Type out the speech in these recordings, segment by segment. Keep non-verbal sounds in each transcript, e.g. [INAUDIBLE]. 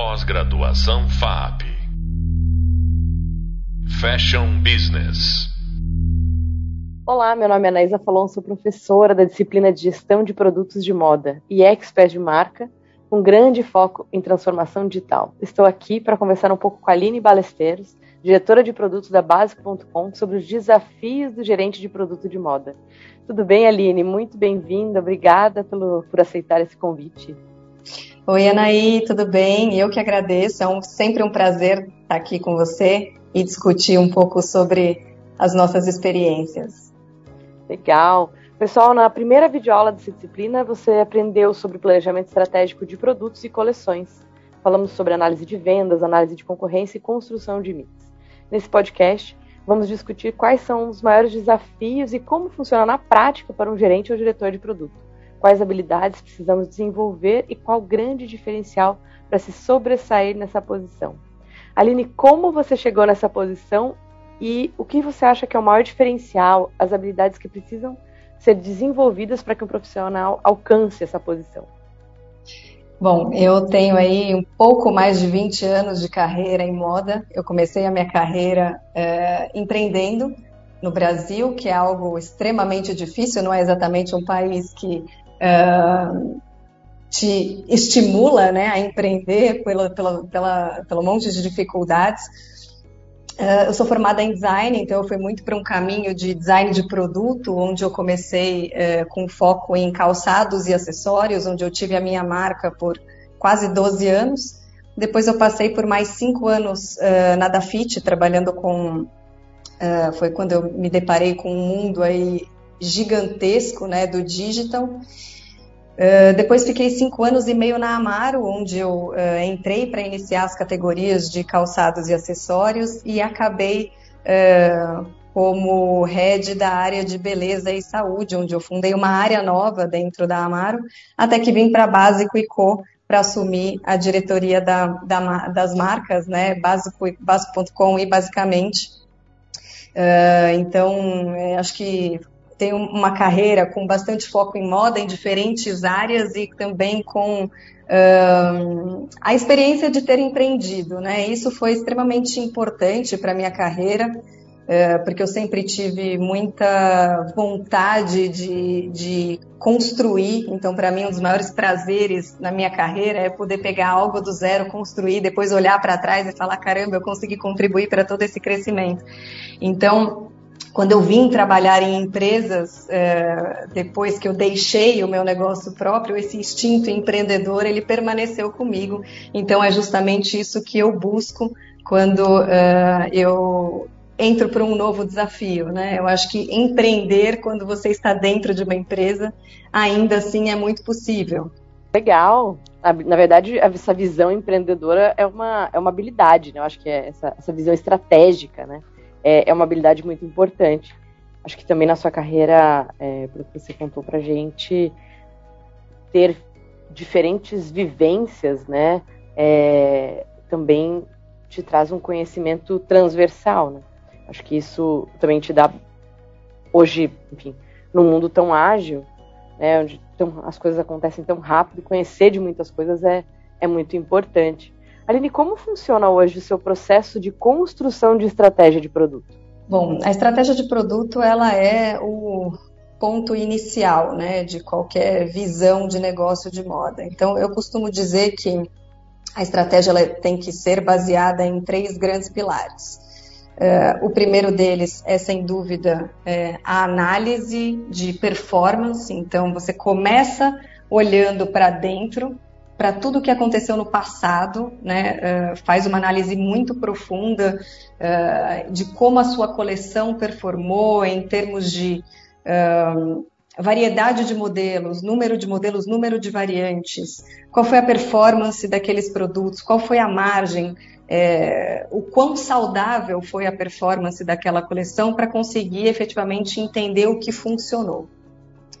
Pós-graduação FAP. Fashion Business. Olá, meu nome é Anaísa Falon, sou professora da disciplina de Gestão de Produtos de Moda e expert de marca, com grande foco em transformação digital. Estou aqui para conversar um pouco com a Aline Balesteiros, diretora de produtos da Basic.com, sobre os desafios do gerente de produto de moda. Tudo bem, Aline? Muito bem-vinda. Obrigada pelo, por aceitar esse convite. Oi, Anaí, tudo bem? Eu que agradeço. É um, sempre um prazer estar aqui com você e discutir um pouco sobre as nossas experiências. Legal. Pessoal, na primeira videoaula dessa disciplina, você aprendeu sobre planejamento estratégico de produtos e coleções. Falamos sobre análise de vendas, análise de concorrência e construção de mix. Nesse podcast, vamos discutir quais são os maiores desafios e como funciona na prática para um gerente ou diretor de produto quais habilidades precisamos desenvolver e qual grande diferencial para se sobressair nessa posição. Aline, como você chegou nessa posição e o que você acha que é o maior diferencial, as habilidades que precisam ser desenvolvidas para que um profissional alcance essa posição? Bom, eu tenho aí um pouco mais de 20 anos de carreira em moda. Eu comecei a minha carreira é, empreendendo no Brasil, que é algo extremamente difícil, não é exatamente um país que uh, te estimula né, a empreender pela, pela, pela, pelo monte de dificuldades. Uh, eu sou formada em design, então eu fui muito para um caminho de design de produto, onde eu comecei uh, com foco em calçados e acessórios, onde eu tive a minha marca por quase 12 anos. Depois eu passei por mais cinco anos uh, na Dafit, trabalhando com. Uh, foi quando eu me deparei com um mundo aí gigantesco né, do digital. Uh, depois fiquei cinco anos e meio na Amaro, onde eu uh, entrei para iniciar as categorias de calçados e acessórios e acabei uh, como head da área de beleza e saúde, onde eu fundei uma área nova dentro da Amaro, até que vim para Básico e Co para assumir a diretoria da, da, das marcas, né, básico.com básico e basicamente. então, acho que tem uma carreira com bastante foco em moda em diferentes áreas e também com a experiência de ter empreendido, né? Isso foi extremamente importante para minha carreira, uh, porque eu sempre tive muita vontade de, de construir. Então, para mim, um dos maiores prazeres na minha carreira é poder pegar algo do zero, construir, depois olhar para trás e falar: caramba, eu consegui contribuir para todo esse crescimento. Então, quando eu vim trabalhar em empresas, é, depois que eu deixei o meu negócio próprio, esse instinto empreendedor ele permaneceu comigo. Então é justamente isso que eu busco quando é, eu entro para um novo desafio, né? Eu acho que empreender quando você está dentro de uma empresa ainda assim é muito possível. Legal. Na verdade, essa visão empreendedora é uma, é uma habilidade, né? Eu acho que é essa, essa visão estratégica, né? É, é uma habilidade muito importante. Acho que também na sua carreira, é, pelo que você contou pra gente, ter diferentes vivências, né, é, também te traz um conhecimento transversal, né? Acho que isso também te dá, hoje, enfim, num mundo tão ágil, né, onde tão, as coisas acontecem tão rápido, conhecer de muitas coisas é, é muito importante. Aline, como funciona hoje o seu processo de construção de estratégia de produto? Bom, a estratégia de produto ela é o ponto inicial, né, de qualquer visão de negócio de moda. Então, eu costumo dizer que a estratégia ela tem que ser baseada em três grandes pilares. Uh, o primeiro deles é, sem dúvida, é, a análise de performance. Então, você começa olhando para dentro para tudo o que aconteceu no passado, né, uh, faz uma análise muito profunda uh, de como a sua coleção performou em termos de uh, variedade de modelos, número de modelos, número de variantes, qual foi a performance daqueles produtos, qual foi a margem, é, o quão saudável foi a performance daquela coleção para conseguir efetivamente entender o que funcionou.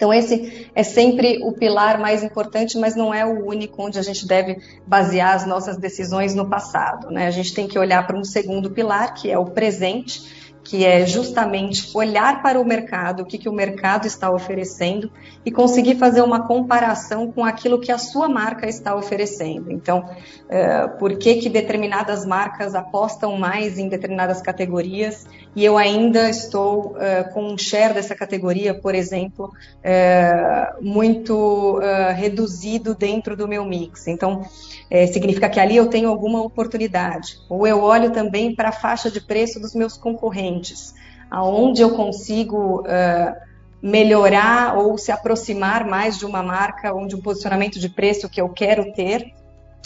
Então, esse é sempre o pilar mais importante, mas não é o único onde a gente deve basear as nossas decisões no passado. Né? A gente tem que olhar para um segundo pilar, que é o presente, que é justamente olhar para o mercado, o que, que o mercado está oferecendo e conseguir fazer uma comparação com aquilo que a sua marca está oferecendo. Então, é, por que, que determinadas marcas apostam mais em determinadas categorias e eu ainda estou é, com um share dessa categoria, por exemplo, é, muito reduzido dentro do meu mix. Então, significa que ali eu tenho alguma oportunidade. Ou eu olho também para a faixa de preço dos meus concorrentes, aonde eu consigo melhorar ou se aproximar mais de uma marca ou de um posicionamento de preço que eu quero ter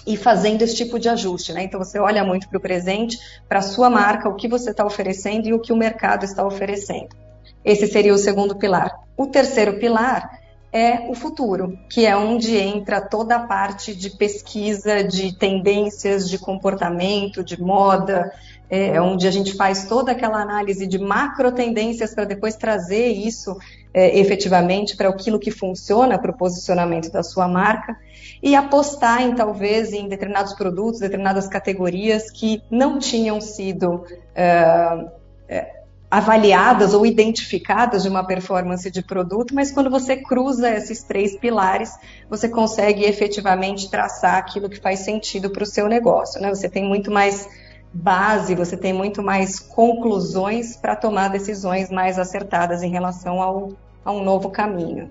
e fazendo esse tipo de ajuste, né? Então você olha muito para o presente, para a sua marca, o que você está oferecendo e o que o mercado está oferecendo. Esse seria o segundo pilar. O terceiro pilar é o futuro, que é onde entra toda a parte de pesquisa de tendências de comportamento, de moda, é onde a gente faz toda aquela análise de macro tendências para depois trazer isso é, efetivamente para aquilo que funciona para o posicionamento da sua marca e apostar em talvez em determinados produtos, determinadas categorias que não tinham sido é, é, avaliadas ou identificadas de uma performance de produto, mas quando você cruza esses três pilares, você consegue efetivamente traçar aquilo que faz sentido para o seu negócio. Né? Você tem muito mais base, você tem muito mais conclusões para tomar decisões mais acertadas em relação ao, a um novo caminho.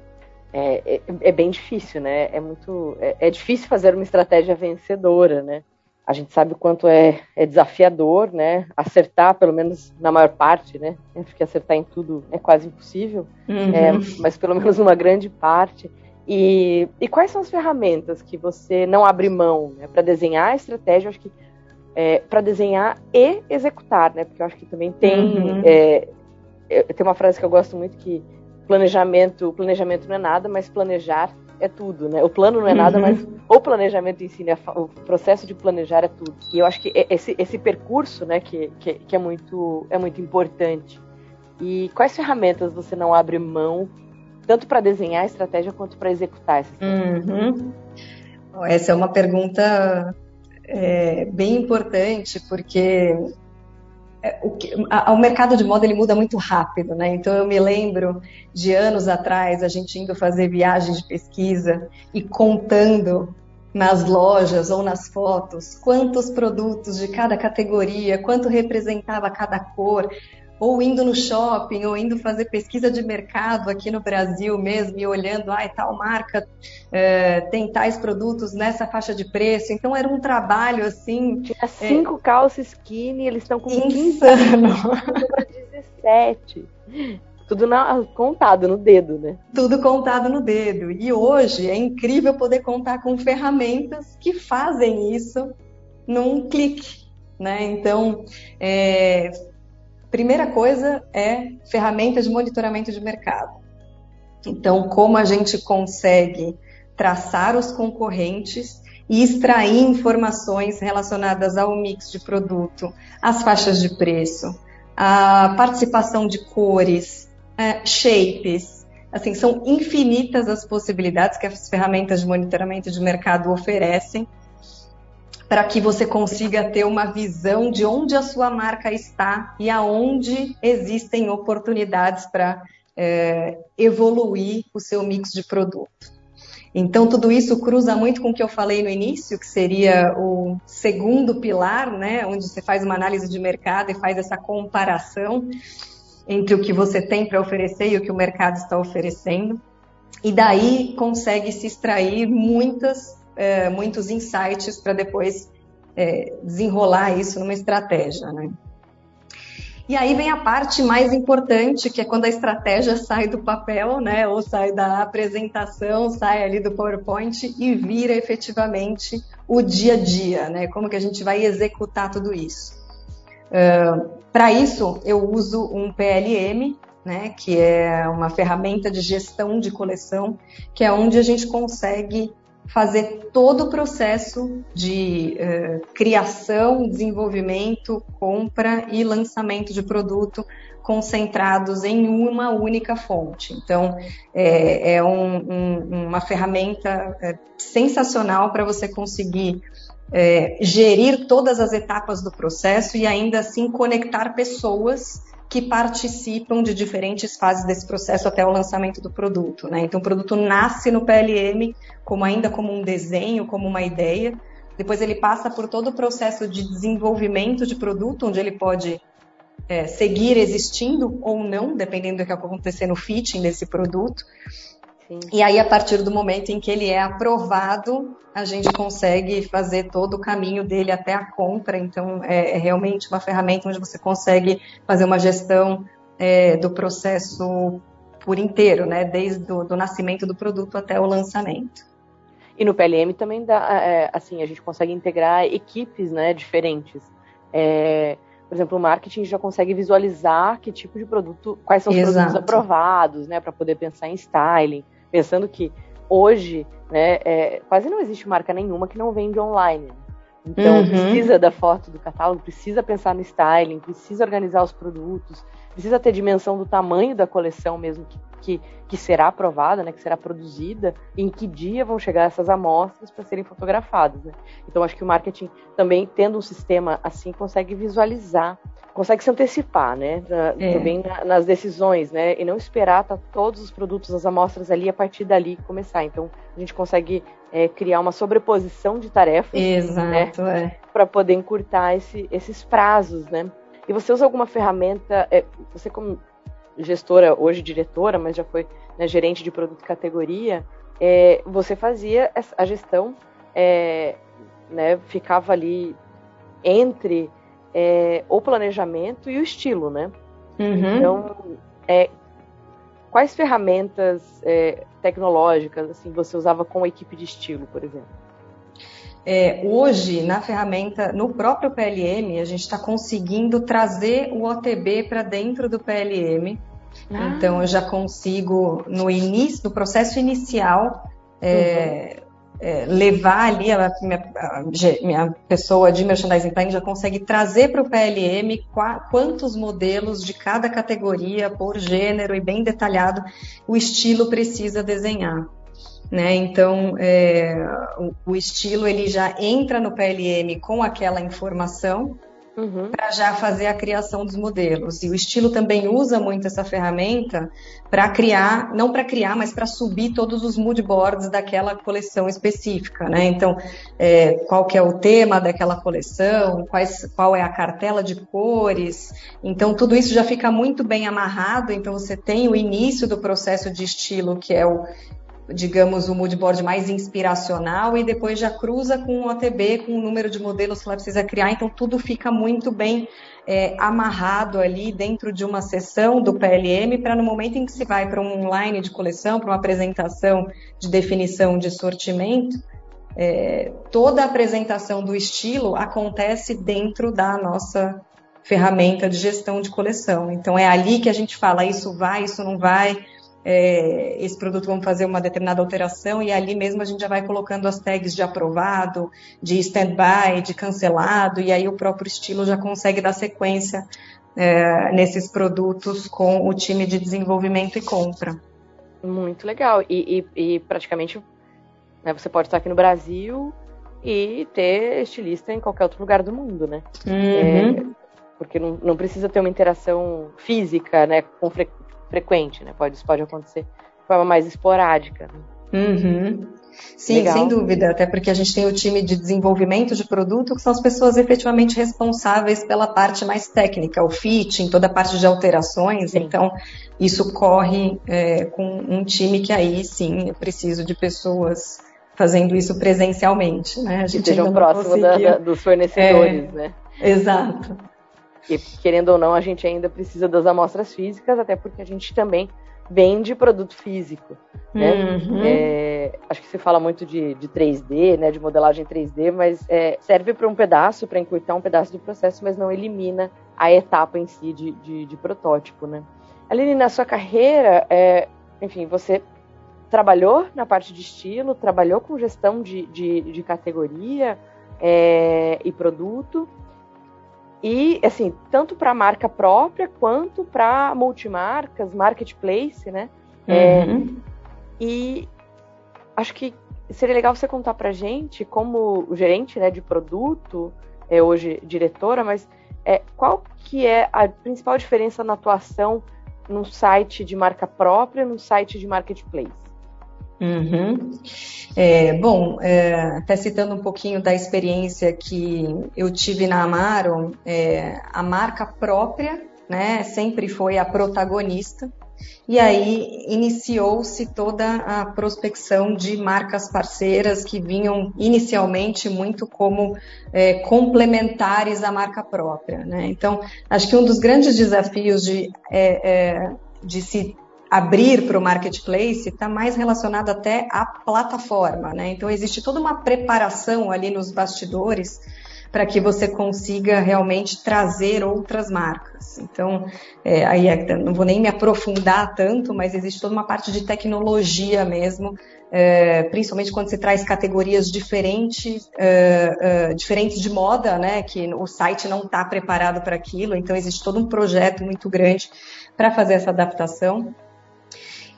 É, é, é, bem difícil, né? É muito, é, é, difícil fazer uma estratégia vencedora, né? A gente sabe o quanto é, é desafiador, né? Acertar, pelo menos na maior parte, né? Porque acertar em tudo é quase impossível, uhum. É, mas pelo menos uma grande parte. E, e, quais são as ferramentas que você não abre mão né, para desenhar a estratégia? Eu acho que é, para desenhar e executar, né? Porque eu acho que também tem uhum. é, tem uma frase que eu gosto muito que planejamento planejamento não é nada, mas planejar é tudo, né? O plano não é nada, uhum. mas o planejamento em si, né? o processo de planejar é tudo. E eu acho que esse, esse percurso, né, que, que, que é muito é muito importante. E quais ferramentas você não abre mão tanto para desenhar a estratégia quanto para executar essa estratégia? Uhum. Essa é uma pergunta é, bem importante, porque o, que, a, o, mercado de moda ele muda muito rápido, né? Então eu me lembro de anos atrás a gente indo fazer viagens de pesquisa e contando nas lojas ou nas fotos quantos produtos de cada categoria, quanto representava cada cor, ou indo no shopping, ou indo fazer pesquisa de mercado aqui no Brasil mesmo, e olhando, ah, tal marca é, tem tais produtos nessa faixa de preço. Então era um trabalho assim. Tinha é, cinco é, calças skinny, eles estão com insano. [LAUGHS] 17. Tudo na, contado no dedo, né? Tudo contado no dedo. E hoje é incrível poder contar com ferramentas que fazem isso num clique. Né? Então, é, Primeira coisa é ferramentas de monitoramento de mercado. Então, como a gente consegue traçar os concorrentes e extrair informações relacionadas ao mix de produto, às faixas de preço, à participação de cores, é, shapes. Assim, são infinitas as possibilidades que as ferramentas de monitoramento de mercado oferecem para que você consiga ter uma visão de onde a sua marca está e aonde existem oportunidades para é, evoluir o seu mix de produto. Então, tudo isso cruza muito com o que eu falei no início, que seria o segundo pilar, né, onde você faz uma análise de mercado e faz essa comparação entre o que você tem para oferecer e o que o mercado está oferecendo. E daí consegue se extrair muitas é, muitos insights para depois é, desenrolar isso numa estratégia, né? E aí vem a parte mais importante, que é quando a estratégia sai do papel, né, ou sai da apresentação, sai ali do PowerPoint e vira efetivamente o dia a dia, né? Como que a gente vai executar tudo isso? Uh, Para isso, eu uso um PLM, né, que é uma ferramenta de gestão de coleção, que é onde a gente consegue fazer todo o processo de uh, criação, desenvolvimento, compra e lançamento de produto concentrados em uma única fonte. Então, é, é um, um, uma ferramenta é, sensacional para você conseguir é, gerir todas as etapas do processo e ainda assim conectar pessoas que participam de diferentes fases desse processo até o lançamento do produto. Né? Então, o produto nasce no PLM como ainda como um desenho, como uma ideia. Depois ele passa por todo o processo de desenvolvimento de produto, onde ele pode é, seguir existindo ou não, dependendo do que acontecer no fitting desse produto. Sim. E aí, a partir do momento em que ele é aprovado, a gente consegue fazer todo o caminho dele até a compra. Então, é, é realmente uma ferramenta onde você consegue fazer uma gestão é, do processo por inteiro, né? Desde o do nascimento do produto até o lançamento. E no PLM também dá, é, assim, a gente consegue integrar equipes, né, diferentes. É, por exemplo, o marketing já consegue visualizar que tipo de produto, quais são os Exato. produtos aprovados, né, para poder pensar em styling, pensando que hoje, né, é, quase não existe marca nenhuma que não vende online. Então, uhum. precisa da foto do catálogo, precisa pensar no styling, precisa organizar os produtos, precisa ter dimensão do tamanho da coleção mesmo que, que, que será aprovada, né, que será produzida, em que dia vão chegar essas amostras para serem fotografadas. Né? Então, acho que o marketing também, tendo um sistema assim, consegue visualizar, consegue se antecipar, né, é. também na, nas decisões, né, e não esperar tá, todos os produtos, as amostras ali, a partir dali começar. Então, a gente consegue é, criar uma sobreposição de tarefas, né, é. para poder encurtar esse, esses prazos, né. E você usa alguma ferramenta, é, você como gestora, hoje diretora, mas já foi né, gerente de produto e categoria, é, você fazia a gestão, é, né, ficava ali entre é, o planejamento e o estilo, né? Uhum. Então, é, quais ferramentas é, tecnológicas assim você usava com a equipe de estilo, por exemplo? É, hoje, na ferramenta, no próprio PLM, a gente está conseguindo trazer o OTB para dentro do PLM. Ah. Então, eu já consigo, no início, no processo inicial, é, uhum. é, levar ali a minha, a minha, pessoa de merchandising planning já consegue trazer para o PLM quantos modelos de cada categoria, por gênero e bem detalhado, o estilo precisa desenhar. Né? Então, é, o, o, estilo ele já entra no PLM com aquela informação uhum. para já fazer a criação dos modelos. E o estilo também usa muito essa ferramenta para criar, não para criar, mas para subir todos os mood boards daquela coleção específica. Né? Então, é, qual que é o tema daquela coleção, quais, qual é a cartela de cores. Então, tudo isso já fica muito bem amarrado. Então, você tem o início do processo de estilo, que é o digamos, o moodboard mais inspiracional e depois já cruza com o OTB, com o número de modelos que ela precisa criar. Então, tudo fica muito bem é, amarrado ali dentro de uma sessão do PLM para no momento em que se vai para um online de coleção, para uma apresentação de definição de sortimento, é, toda a apresentação do estilo acontece dentro da nossa ferramenta de gestão de coleção. Então, é ali que a gente fala, isso vai, isso não vai, é, esse produto vamos fazer uma determinada alteração e ali mesmo a gente já vai colocando as tags de aprovado, de stand-by, de cancelado, e aí o próprio estilo já consegue dar sequência é, nesses produtos com o time de desenvolvimento e compra. Muito legal. E, e, e praticamente né, você pode estar aqui no Brasil e ter estilista em qualquer outro lugar do mundo, né? Uhum. É, porque não, não, precisa ter uma interação física, né, com, fre frequente, né? Pode, isso pode acontecer de forma mais esporádica. Né? Uhum. Sim, Legal. sem dúvida, até porque a gente tem o time de desenvolvimento de produto, que são as pessoas efetivamente responsáveis pela parte mais técnica, o fitting, toda a parte de alterações. Sim. Então, isso corre é, com um time que aí sim é preciso de pessoas fazendo isso presencialmente, né? A gente estejam próximo da, da, dos fornecedores, é, né? Exato. E querendo ou não, a gente ainda precisa das amostras físicas, até porque a gente também vende produto físico. Né? Uhum. É, acho que se fala muito de, de 3D, né, de modelagem 3D, mas é, serve para um pedaço, para encurtar um pedaço do processo, mas não elimina a etapa em si de, de, de protótipo. Né? Aline, na sua carreira, é, enfim, você trabalhou na parte de estilo, trabalhou com gestão de, de, de categoria é, e produto, e, assim, tanto para marca própria quanto para multimarcas, marketplace, né? É, uhum. É, e acho que seria legal você contar para gente, como gerente né, de produto, é hoje diretora, mas é, qual que é a principal diferença na atuação no site de marca própria, no site de marketplace? Uhum. É, bom, é, até citando um pouquinho da experiência que eu tive na Amaro, é, a marca própria né, sempre foi a protagonista, e aí iniciou-se toda a prospecção de marcas parceiras que vinham inicialmente muito como é, complementares à marca própria. Né? Então, acho que um dos grandes desafios de, é, é, de se abrir para o marketplace está mais relacionado até à plataforma, né? Então existe toda uma preparação ali nos bastidores para que você consiga realmente trazer outras marcas. Então, é, aí é, não vou nem me aprofundar tanto, mas existe toda uma parte de tecnologia mesmo, é, principalmente quando você traz categorias diferentes, é, é diferentes de moda, né? Que o site não está preparado para aquilo. Então, existe todo um projeto muito grande para fazer essa adaptação.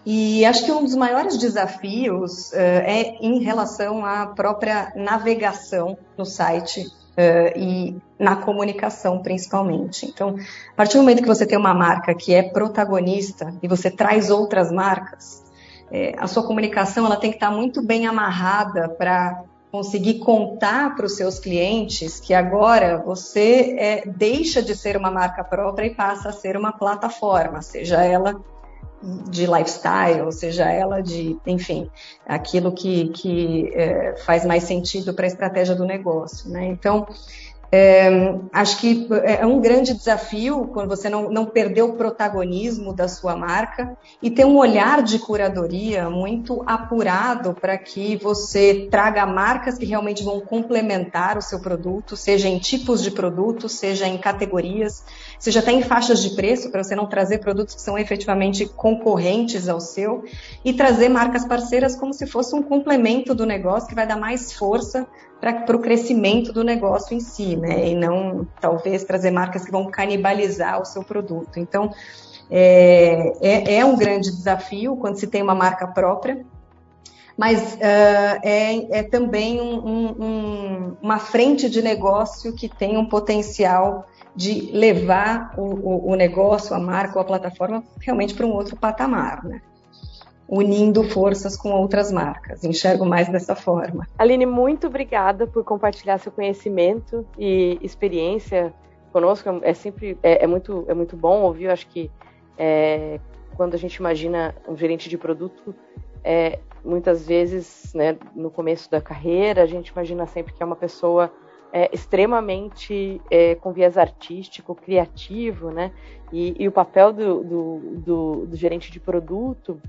E acho que um dos maiores desafios uh, é em relação à própria navegação no site uh, e na comunicação, principalmente. Então, a partir do momento que você tem uma marca que é protagonista e você traz outras marcas, é, a sua comunicação ela tem que estar muito bem amarrada para conseguir contar para os seus clientes que agora você é, deixa de ser uma marca própria e passa a ser uma plataforma, seja ela de lifestyle, seja ela de, enfim, aquilo que, que é, faz mais sentido para a estratégia do negócio. Né? Então, é, acho que é um grande desafio quando você não, não perder o protagonismo da sua marca e ter um olhar de curadoria muito apurado para que você traga marcas que realmente vão complementar o seu produto, seja em tipos de produtos, seja em categorias, seja até em faixas de preço, para você não trazer produtos que são efetivamente concorrentes ao seu e trazer marcas parceiras como se fosse um complemento do negócio que vai dar mais força para o crescimento do negócio em si, né? E não talvez trazer marcas que vão canibalizar o seu produto. Então é, é, é um grande desafio quando se tem uma marca própria, mas uh, é, é, também um, um, uma frente de negócio que tem um potencial de levar o, o, negócio, a marca ou a plataforma realmente para um outro patamar, né? unindo forças com outras marcas. Enxergo mais dessa forma. Aline, muito obrigada por compartilhar seu conhecimento e experiência conosco. É sempre é, é muito é muito bom ouvir. Eu acho que é, quando a gente imagina um gerente de produto, é, muitas vezes, né, no começo da carreira, a gente imagina sempre que é uma pessoa é, extremamente é, com viés artístico, criativo, né? E, e o papel do, do, do, do, gerente de produto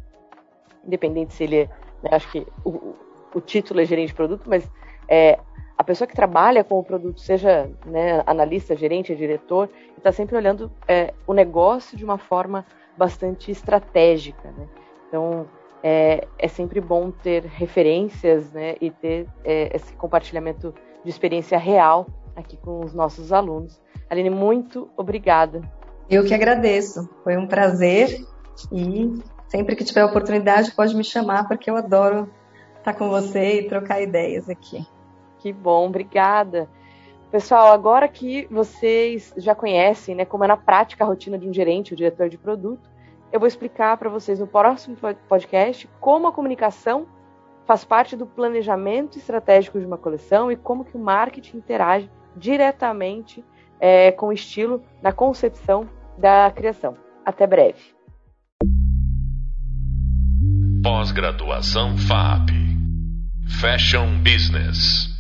independente se ele é, né, acho que o, o, título é gerente de produto, mas é, a pessoa que trabalha com o produto, seja né, analista, gerente, diretor, está sempre olhando é, o negócio de uma forma bastante estratégica. Né? Então, é, é, sempre bom ter referências né, e ter é, esse compartilhamento de experiência real aqui com os nossos alunos. Aline, muito obrigada. Eu que agradeço. Foi um prazer e Sempre que tiver oportunidade, pode me chamar, porque eu adoro estar com você e trocar ideias aqui. Que bom, obrigada. Pessoal, agora que vocês já conhecem né, como é na prática a rotina de um gerente, o diretor de produto, eu vou explicar para vocês no próximo podcast como a comunicação faz parte do planejamento estratégico de uma coleção e como que o marketing interage diretamente é, com o estilo na concepção da criação. Até breve. Pós-graduação FAP. Fashion Business.